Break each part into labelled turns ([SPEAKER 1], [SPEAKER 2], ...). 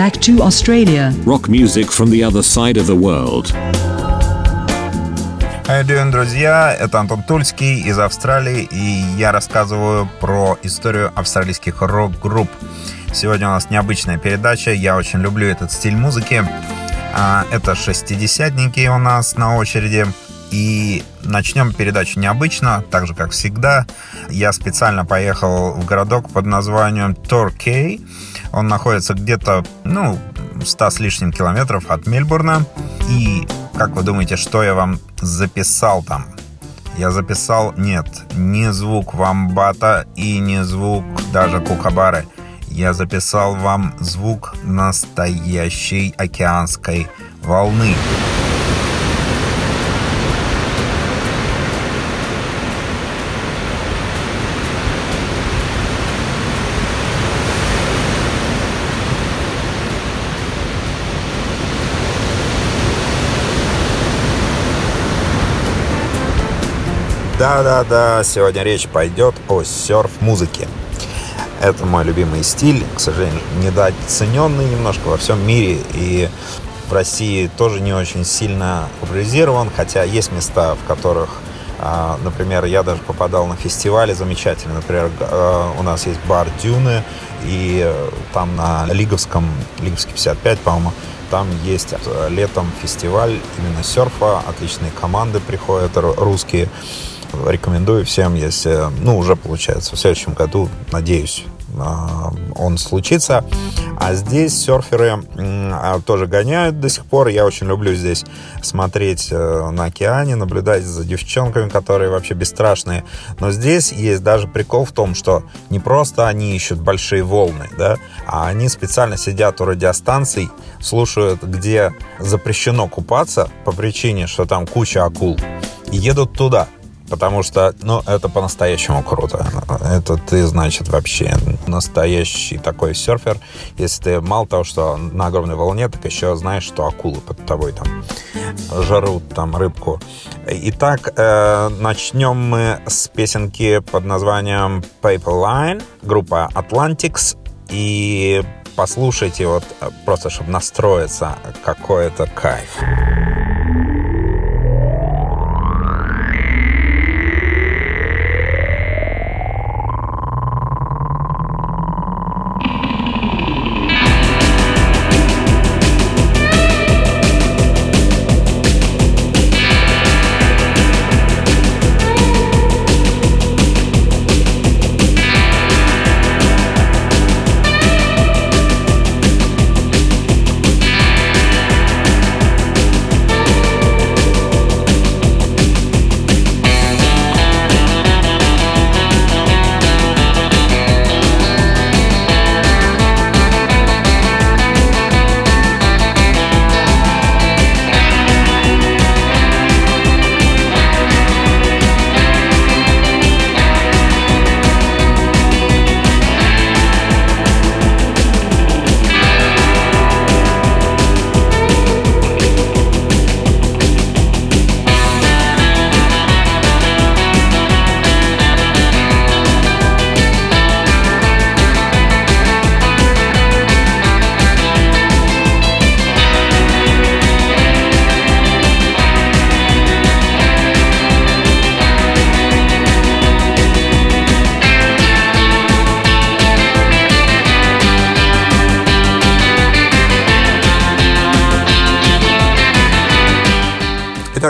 [SPEAKER 1] back to Australia.
[SPEAKER 2] Rock music from the other side of the world.
[SPEAKER 3] You doing, друзья? Это Антон Тульский из Австралии, и я рассказываю про историю австралийских рок-групп. Сегодня у нас необычная передача, я очень люблю этот стиль музыки. А, это шестидесятники у нас на очереди. И начнем передачу необычно, так же, как всегда. Я специально поехал в городок под названием Торкей. Он находится где-то, ну, 100 с лишним километров от Мельбурна. И как вы думаете, что я вам записал там? Я записал, нет, не звук вамбата и не звук даже кукабары. Я записал вам звук настоящей океанской волны. Да-да-да, сегодня речь пойдет о серф-музыке. Это мой любимый стиль, к сожалению, недооцененный немножко во всем мире. И в России тоже не очень сильно популяризирован, хотя есть места, в которых, а, например, я даже попадал на фестивали замечательные. Например, а, у нас есть бар Дюны, и там на Лиговском, Лиговский 55, по-моему, там есть летом фестиваль именно серфа, отличные команды приходят русские. Рекомендую всем, если, ну, уже получается, в следующем году, надеюсь, а, он случится. А здесь серферы а, тоже гоняют до сих пор. Я очень люблю здесь смотреть э, на океане, наблюдать за девчонками, которые вообще бесстрашные. Но здесь есть даже прикол в том, что не просто они ищут большие волны, да, а они специально сидят у радиостанций, слушают, где запрещено купаться по причине, что там куча акул, и едут туда – Потому что, ну, это по-настоящему круто. Это ты, значит, вообще настоящий такой серфер. Если ты мало того, что на огромной волне, так еще знаешь, что акулы под тобой там жарут там рыбку. Итак, э, начнем мы с песенки под названием Paper Line, группа Atlantics. И послушайте, вот просто, чтобы настроиться, какой это кайф.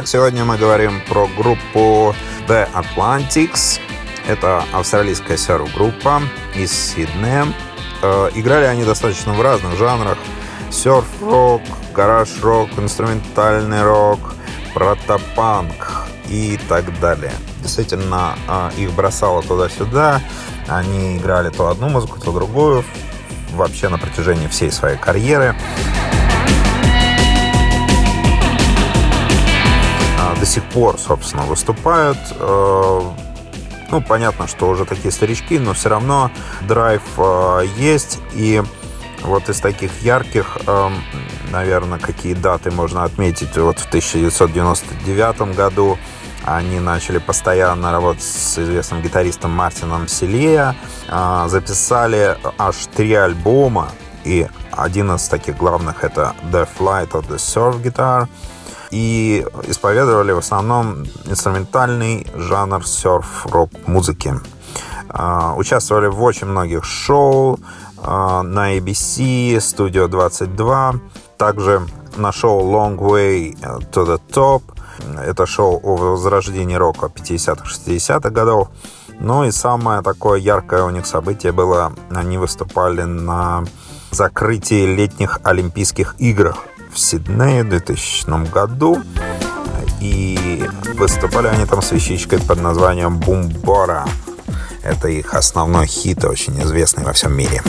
[SPEAKER 3] Итак, сегодня мы говорим про группу The Atlantics. Это австралийская серф-группа из Сиднея. Э, играли они достаточно в разных жанрах. Серф-рок, гараж-рок, инструментальный рок, протопанк и так далее. Действительно, э, их бросало туда-сюда. Они играли то одну музыку, то другую. Вообще на протяжении всей своей карьеры. Пор, собственно, выступают. Э, ну, понятно, что уже такие старички, но все равно драйв э, есть. И вот из таких ярких, э, наверное, какие даты можно отметить. Вот в 1999 году они начали постоянно работать с известным гитаристом Мартином Селея. Записали аж три альбома и один из таких главных это The Flight of the Surf Guitar. И исповедовали в основном инструментальный жанр серф-рок музыки. А, участвовали в очень многих шоу а, на ABC, Studio 22, также на шоу Long Way to the Top. Это шоу о возрождении рока 50-х, 60-х годов. Ну и самое такое яркое у них событие было, они выступали на закрытии летних Олимпийских играх в Сиднее в 2000 году. И выступали они там с вещичкой под названием «Бумбора». Это их основной хит, очень известный во всем мире.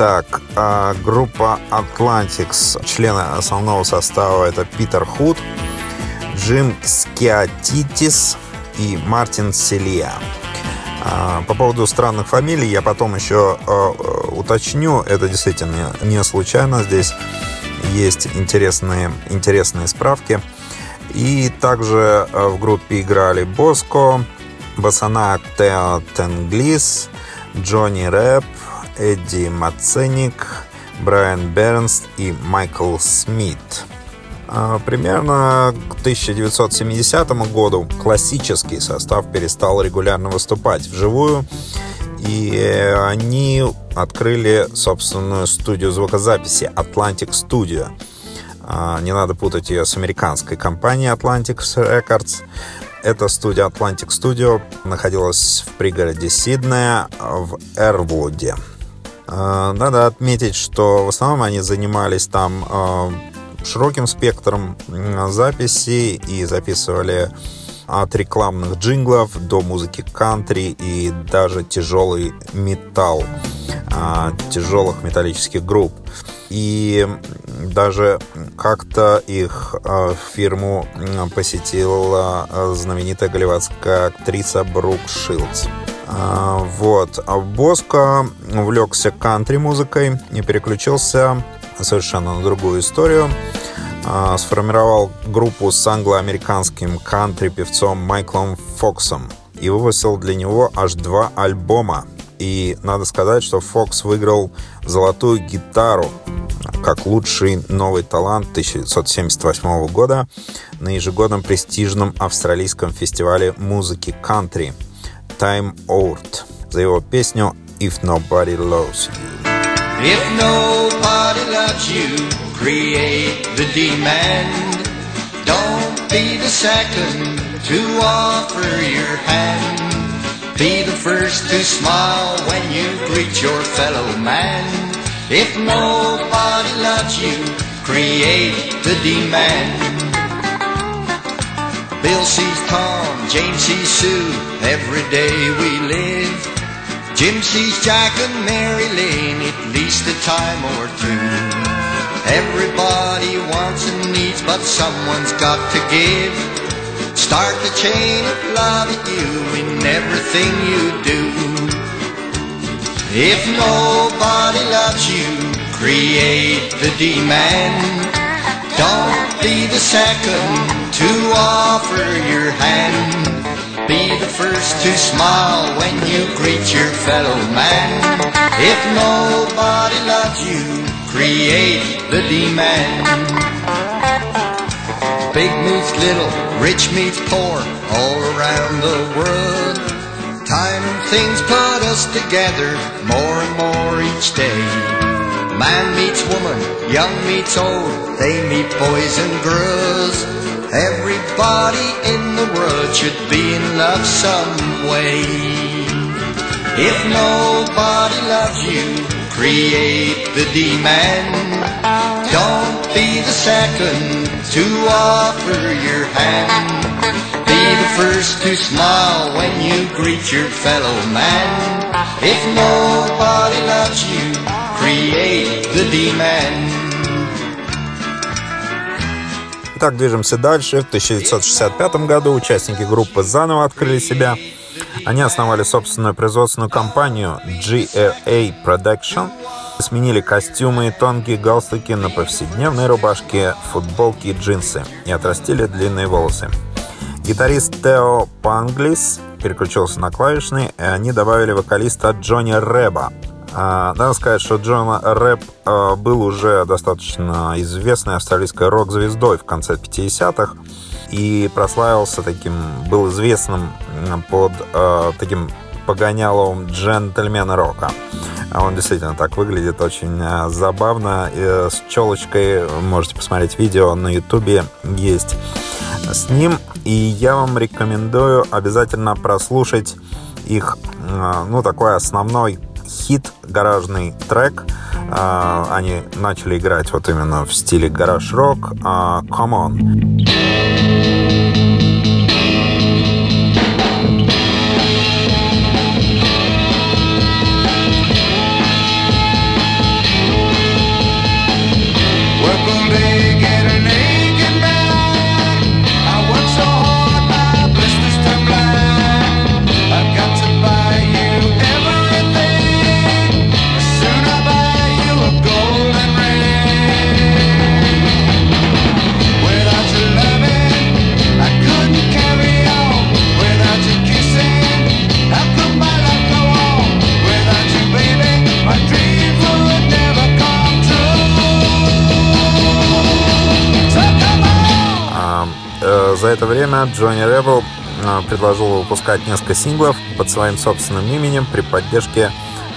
[SPEAKER 3] Итак, а, группа Atlantics, члены основного состава это Питер Худ, Джим Скиатитис и Мартин Селия. А, по поводу странных фамилий я потом еще а, уточню. Это действительно не случайно. Здесь есть интересные, интересные справки. И также в группе играли Боско, Басана Тео Тенглис, Джонни Рэп, Эдди Маценик, Брайан Бернс и Майкл Смит. А, примерно к 1970 году классический состав перестал регулярно выступать вживую, и они открыли собственную студию звукозаписи Atlantic Studio. А, не надо путать ее с американской компанией Atlantic Records. Эта студия Atlantic Studio находилась в пригороде Сиднея в Эрвуде. А, надо отметить, что в основном они занимались там а, широким спектром записей и записывали от рекламных джинглов до музыки кантри и даже тяжелый металл, тяжелых металлических групп. И даже как-то их фирму посетила знаменитая голливудская актриса Брук Шилдс. А, вот. А Боско увлекся кантри-музыкой и переключился совершенно на другую историю. А, сформировал группу с англо-американским кантри-певцом Майклом Фоксом и выпустил для него аж два альбома. И надо сказать, что Фокс выиграл золотую гитару как лучший новый талант 1978 года на ежегодном престижном австралийском фестивале музыки кантри – Time Out за его песню If Nobody Loves You.
[SPEAKER 1] If nobody loves you, create the demand. Don't be the second to offer your hand. Be the first to smile when you greet your fellow man. If nobody loves you, create the demand. Bill sees Tom, James sees Sue, every day we live. Jim sees Jack and Mary Lane at least a time or two. Everybody wants and needs, but someone's got to give. Start the chain of love at you in everything you do. If nobody loves you, create the demand. Don't be the second to offer your hand. be the first to smile when you greet your fellow man. If nobody loves you, create the demand. Big meets little, rich meets poor, all around the world. Time and things put us together more and more each day. Man meets woman, young meets old, they meet boys and girls. Everybody in the world should be in love some way. If nobody loves you, create the demand. Don't be the second to offer your hand. Be the first to smile when you greet your fellow man. If nobody loves you, create the demand.
[SPEAKER 3] Итак, движемся дальше. В 1965 году участники группы заново открыли себя. Они основали собственную производственную компанию GRA Production, сменили костюмы и тонкие галстуки на повседневные рубашки, футболки и джинсы и отрастили длинные волосы. Гитарист Тео Панглис переключился на клавишный, и они добавили вокалиста Джонни Рэба, надо сказать, что Джон Рэп а, был уже достаточно известной австралийской рок-звездой в конце 50-х и прославился таким, был известным под а, таким погоняловым джентльмена рока. Он действительно так выглядит очень забавно. С челочкой можете посмотреть видео на ютубе есть с ним. И я вам рекомендую обязательно прослушать их, ну, такой основной хит, гаражный трек. А, они начали играть вот именно в стиле гараж-рок. А, Come On. Время Джонни Рэб предложил выпускать несколько синглов под своим собственным именем при поддержке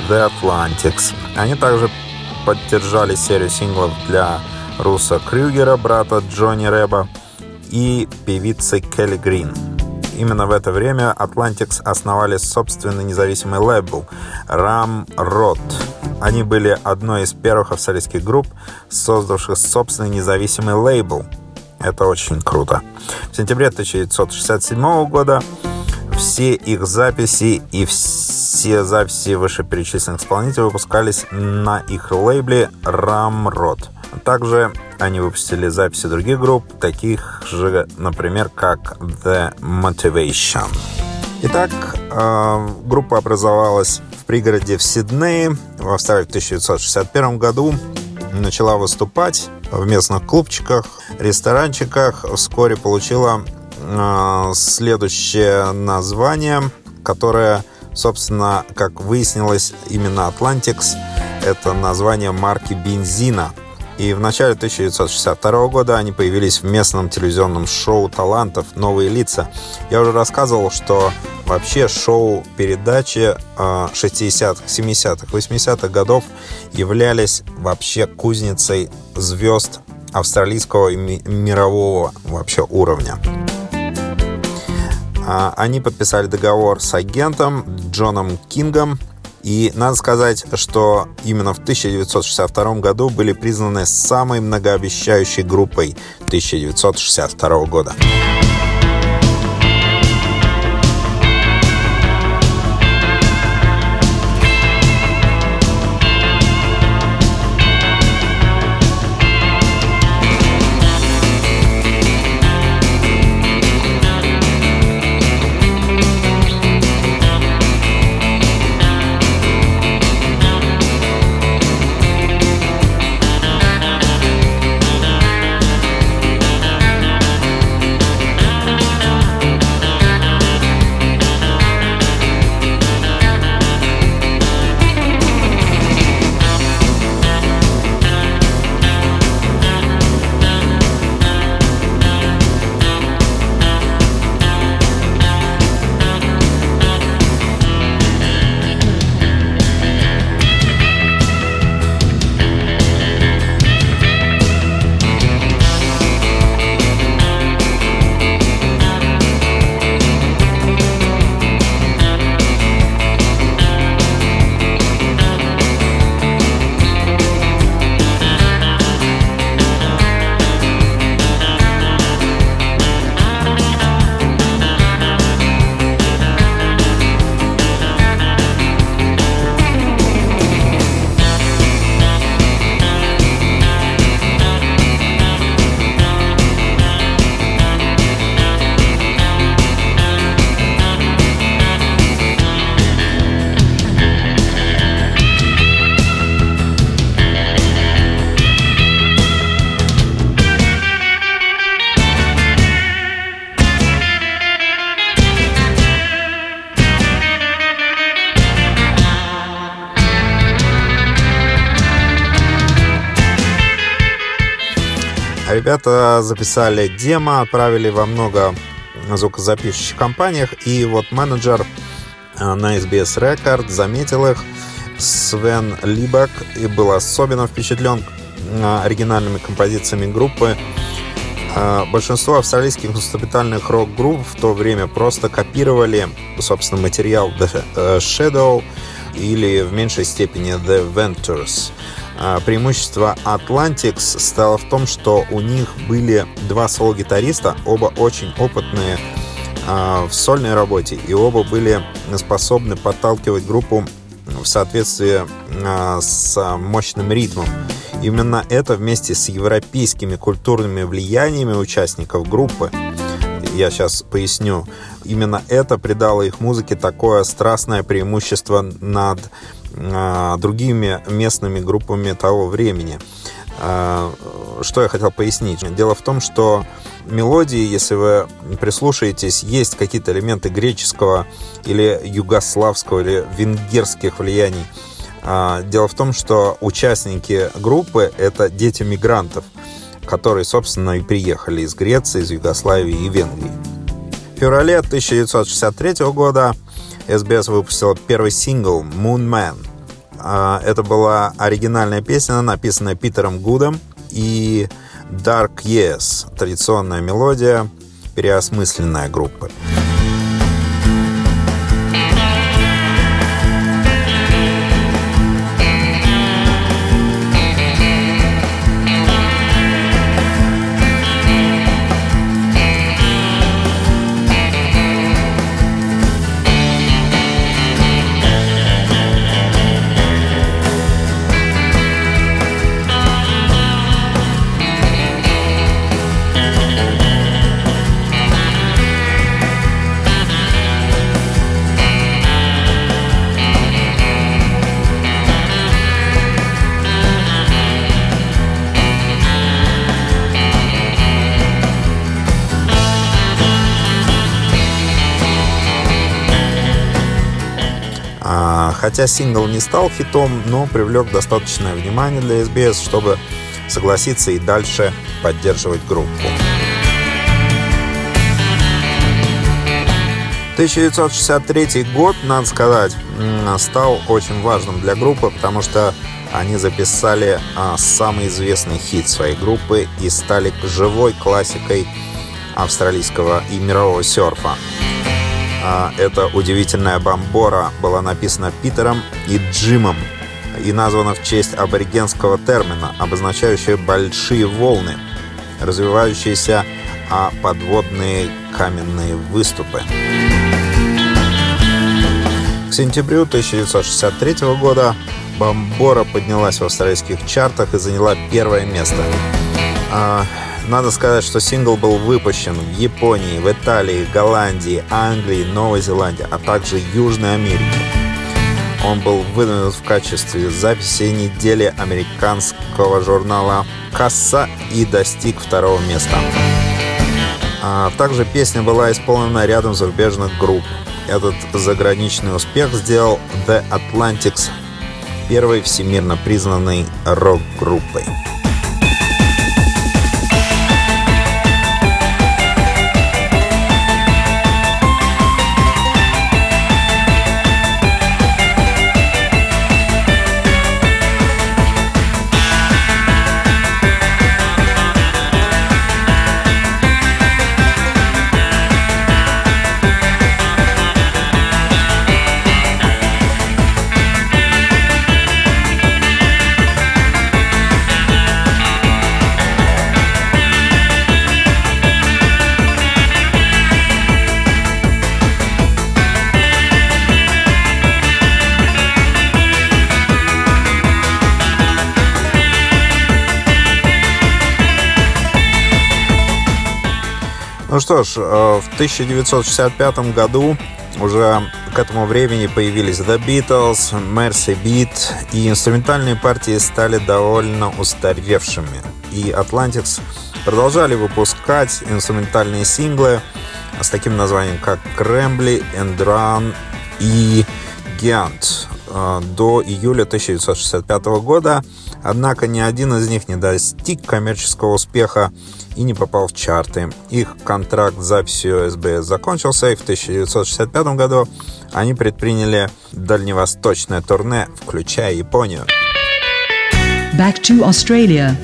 [SPEAKER 3] The Atlantics. Они также поддержали серию синглов для Руса Крюгера, брата Джонни Рэба, и певицы Келли Грин. Именно в это время Atlantics основали собственный независимый лейбл Ramrod. Они были одной из первых австралийских групп, создавших собственный независимый лейбл – это очень круто. В сентябре 1967 года все их записи и все записи вышеперечисленных исполнителей выпускались на их лейбле Ramrod. Также они выпустили записи других групп, таких же, например, как The Motivation. Итак, э, группа образовалась в пригороде в Сиднее в Австралии в 1961 году. Начала выступать в местных клубчиках, ресторанчиках. Вскоре получила э, следующее название, которое, собственно, как выяснилось, именно Atlantics – это название марки бензина. И в начале 1962 года они появились в местном телевизионном шоу талантов «Новые лица». Я уже рассказывал, что вообще шоу-передачи 60-х, 70-х, 80-х годов являлись вообще кузницей звезд австралийского и мирового вообще уровня. А, они подписали договор с агентом Джоном Кингом, и надо сказать, что именно в 1962 году были признаны самой многообещающей группой 1962 года. Ребята записали демо, отправили во много звукозаписывающих компаниях, и вот менеджер э, на SBS Record заметил их, Свен Либак, и был особенно впечатлен э, оригинальными композициями группы. Э, большинство австралийских инструментальных рок-групп в то время просто копировали, собственно, материал The Shadow или в меньшей степени The Ventures – преимущество Atlantics стало в том, что у них были два соло-гитариста, оба очень опытные а, в сольной работе, и оба были способны подталкивать группу в соответствии а, с мощным ритмом. Именно это вместе с европейскими культурными влияниями участников группы, я сейчас поясню, именно это придало их музыке такое страстное преимущество над а, другими местными группами того времени. А, что я хотел пояснить? Дело в том, что мелодии, если вы прислушаетесь, есть какие-то элементы греческого или югославского или венгерских влияний. А, дело в том, что участники группы — это дети мигрантов, которые, собственно, и приехали из Греции, из Югославии и Венгрии. В феврале 1963 года SBS выпустила первый сингл «Moon Man». А, это была оригинальная песня, написанная Питером Гудом и Dark Yes, традиционная мелодия, переосмысленная группы. Хотя сингл не стал хитом, но привлек достаточное внимание для SBS, чтобы согласиться и дальше поддерживать группу. 1963 год, надо сказать, стал очень важным для группы, потому что они записали а, самый известный хит своей группы и стали живой классикой австралийского и мирового серфа. А, эта удивительная бомбора была написана Питером и Джимом и названа в честь аборигенского термина, обозначающего большие волны, развивающиеся а подводные каменные выступы. К сентябрю 1963 года Бомбора поднялась в австралийских чартах и заняла первое место. Надо сказать, что сингл был выпущен в Японии, в Италии, Голландии, Англии, Новой Зеландии, а также Южной Америке. Он был выдвинут в качестве записи недели американского журнала «Касса» и достиг второго места. А также песня была исполнена рядом зарубежных групп. Этот заграничный успех сделал The Atlantics первой всемирно признанной рок-группой. Что ж, э, в 1965 году уже к этому времени появились The Beatles, Mercy Beat, и инструментальные партии стали довольно устаревшими. И Atlantics продолжали выпускать инструментальные синглы с таким названием, как Крэмбли, Run и Giant. э, до июля 1965 года, однако ни один из них не достиг коммерческого успеха и не попал в чарты. Их контракт с записью СБС закончился, и в 1965 году они предприняли дальневосточное турне, включая Японию.
[SPEAKER 4] Back to Australia.